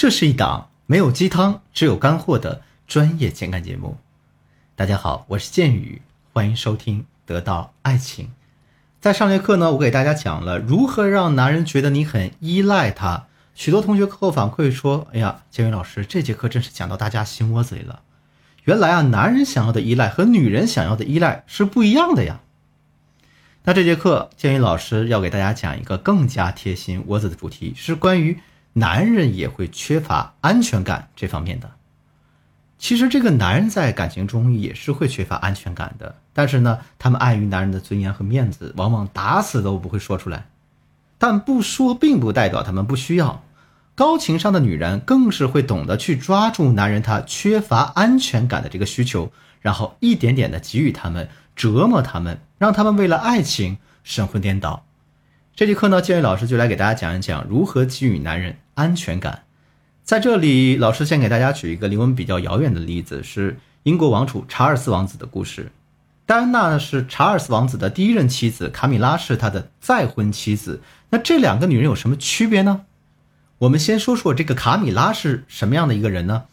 这是一档没有鸡汤，只有干货的专业情感节目。大家好，我是剑宇，欢迎收听《得到爱情》。在上节课呢，我给大家讲了如何让男人觉得你很依赖他。许多同学课后反馈说：“哎呀，剑宇老师，这节课真是讲到大家心窝子里了。原来啊，男人想要的依赖和女人想要的依赖是不一样的呀。”那这节课，建宇老师要给大家讲一个更加贴心窝子的主题，是关于男人也会缺乏安全感这方面的。其实，这个男人在感情中也是会缺乏安全感的，但是呢，他们碍于男人的尊严和面子，往往打死都不会说出来。但不说，并不代表他们不需要。高情商的女人更是会懂得去抓住男人他缺乏安全感的这个需求，然后一点点的给予他们。折磨他们，让他们为了爱情神魂颠倒。这节课呢，建宇老师就来给大家讲一讲如何给予男人安全感。在这里，老师先给大家举一个离我们比较遥远的例子，是英国王储查尔斯王子的故事。戴安娜呢是查尔斯王子的第一任妻子，卡米拉是他的再婚妻子。那这两个女人有什么区别呢？我们先说说这个卡米拉是什么样的一个人呢？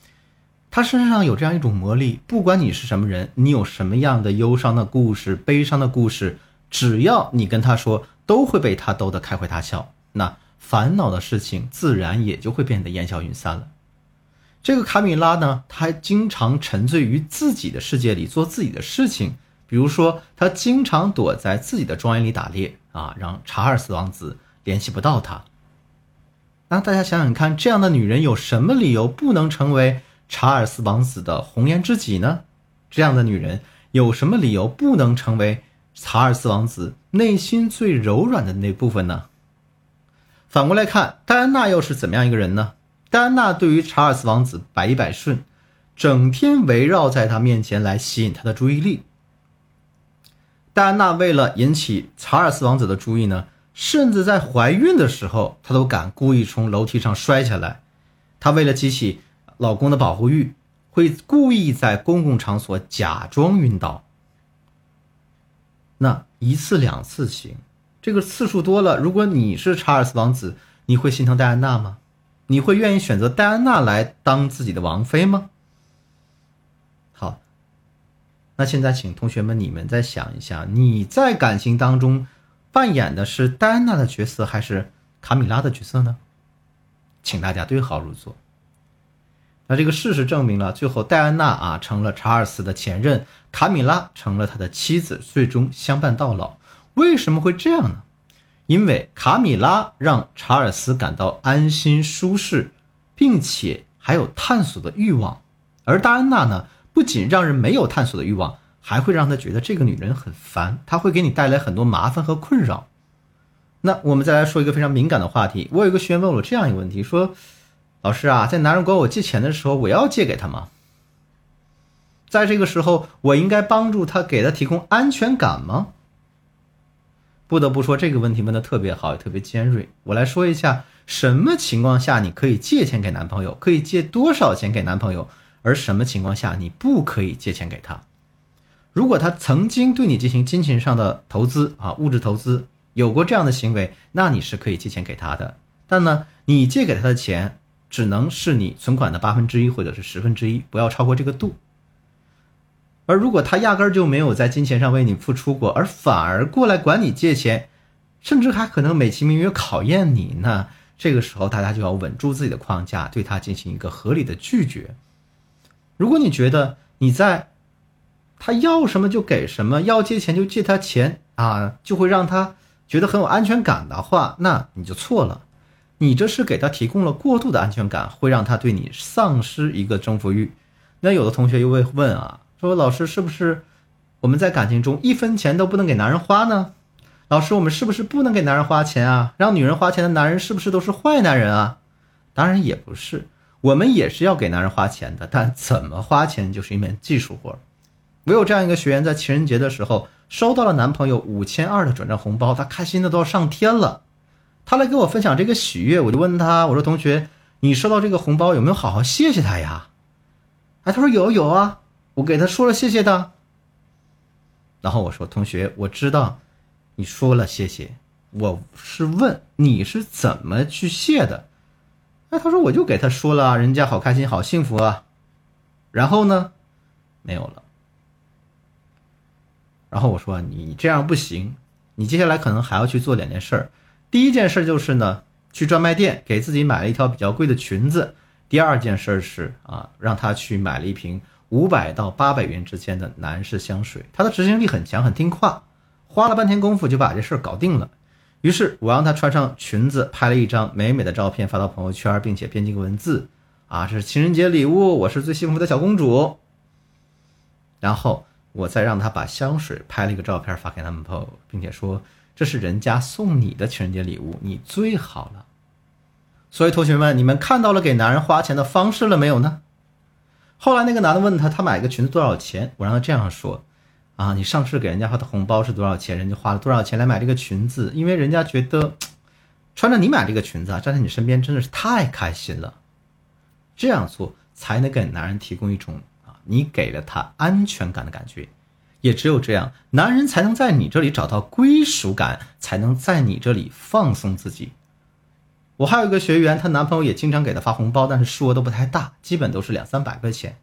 她身上有这样一种魔力，不管你是什么人，你有什么样的忧伤的故事、悲伤的故事，只要你跟她说，都会被她逗得开怀大笑。那烦恼的事情自然也就会变得烟消云散了。这个卡米拉呢，她经常沉醉于自己的世界里做自己的事情，比如说，她经常躲在自己的庄园里打猎啊，让查尔斯王子联系不到她。那大家想想看，这样的女人有什么理由不能成为？查尔斯王子的红颜知己呢？这样的女人有什么理由不能成为查尔斯王子内心最柔软的那部分呢？反过来看，戴安娜又是怎么样一个人呢？戴安娜对于查尔斯王子百依百顺，整天围绕在他面前来吸引他的注意力。戴安娜为了引起查尔斯王子的注意呢，甚至在怀孕的时候，她都敢故意从楼梯上摔下来。她为了激起老公的保护欲会故意在公共场所假装晕倒，那一次两次行，这个次数多了，如果你是查尔斯王子，你会心疼戴安娜吗？你会愿意选择戴安娜来当自己的王妃吗？好，那现在请同学们你们再想一下，你在感情当中扮演的是戴安娜的角色还是卡米拉的角色呢？请大家对号入座。那这个事实证明了，最后戴安娜啊成了查尔斯的前任，卡米拉成了他的妻子，最终相伴到老。为什么会这样呢？因为卡米拉让查尔斯感到安心舒适，并且还有探索的欲望，而戴安娜呢，不仅让人没有探索的欲望，还会让他觉得这个女人很烦，她会给你带来很多麻烦和困扰。那我们再来说一个非常敏感的话题，我有一个学员问我这样一个问题，说。老师啊，在男人管我借钱的时候，我要借给他吗？在这个时候，我应该帮助他，给他提供安全感吗？不得不说，这个问题问的特别好，也特别尖锐。我来说一下，什么情况下你可以借钱给男朋友，可以借多少钱给男朋友，而什么情况下你不可以借钱给他？如果他曾经对你进行金钱上的投资啊，物质投资有过这样的行为，那你是可以借钱给他的。但呢，你借给他的钱。只能是你存款的八分之一或者是十分之一，不要超过这个度。而如果他压根儿就没有在金钱上为你付出过，而反而过来管你借钱，甚至还可能美其名曰考验你呢，这个时候大家就要稳住自己的框架，对他进行一个合理的拒绝。如果你觉得你在他要什么就给什么，要借钱就借他钱啊，就会让他觉得很有安全感的话，那你就错了。你这是给他提供了过度的安全感，会让他对你丧失一个征服欲。那有的同学又会问啊，说老师是不是我们在感情中一分钱都不能给男人花呢？老师，我们是不是不能给男人花钱啊？让女人花钱的男人是不是都是坏男人啊？当然也不是，我们也是要给男人花钱的，但怎么花钱就是一门技术活。我有这样一个学员，在情人节的时候收到了男朋友五千二的转账红包，他开心的都要上天了。他来跟我分享这个喜悦，我就问他，我说：“同学，你收到这个红包有没有好好谢谢他呀？”哎，他说：“有有啊，我给他说了谢谢的。”然后我说：“同学，我知道你说了谢谢，我是问你是怎么去谢的。哎，他说我就给他说了，人家好开心，好幸福啊。然后呢，没有了。然后我说你这样不行，你接下来可能还要去做两件事儿。第一件事就是呢，去专卖店给自己买了一条比较贵的裙子。第二件事是啊，让他去买了一瓶五百到八百元之间的男士香水。他的执行力很强，很听话，花了半天功夫就把这事儿搞定了。于是我让他穿上裙子，拍了一张美美的照片发到朋友圈，并且编辑个文字啊，这是情人节礼物，我是最幸福的小公主。然后我再让他把香水拍了一个照片发给男朋友，并且说这是人家送你的情人节礼物，你最好了。所以同学们，你们看到了给男人花钱的方式了没有呢？后来那个男的问他，他买个裙子多少钱？我让他这样说：啊，你上次给人家发的红包是多少钱？人家花了多少钱来买这个裙子？因为人家觉得穿着你买这个裙子啊，站在你身边真的是太开心了。这样做才能给男人提供一种啊，你给了他安全感的感觉。也只有这样，男人才能在你这里找到归属感，才能在你这里放松自己。我还有一个学员，她男朋友也经常给她发红包，但是数额都不太大，基本都是两三百块钱。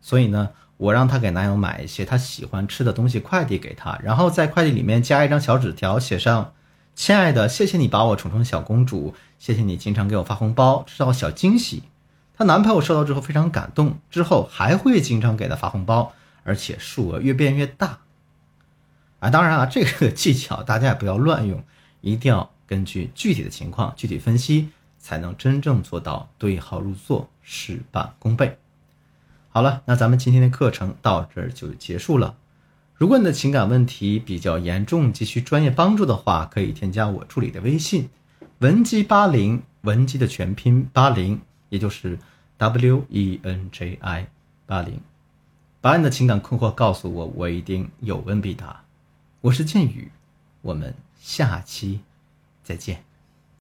所以呢，我让她给男友买一些她喜欢吃的东西快递给他，然后在快递里面加一张小纸条，写上“亲爱的，谢谢你把我宠成小公主，谢谢你经常给我发红包，制造小惊喜。”她男朋友收到之后非常感动，之后还会经常给她发红包，而且数额越变越大。啊，当然啊，这个技巧大家也不要乱用，一定要。根据具体的情况具体分析，才能真正做到对号入座、事半功倍。好了，那咱们今天的课程到这儿就结束了。如果你的情感问题比较严重，急需专业帮助的话，可以添加我助理的微信“文姬八零”，文姬的全拼八零，也就是 W E N J I 八零，把你的情感困惑告诉我，我一定有问必答。我是剑宇，我们下期。再见。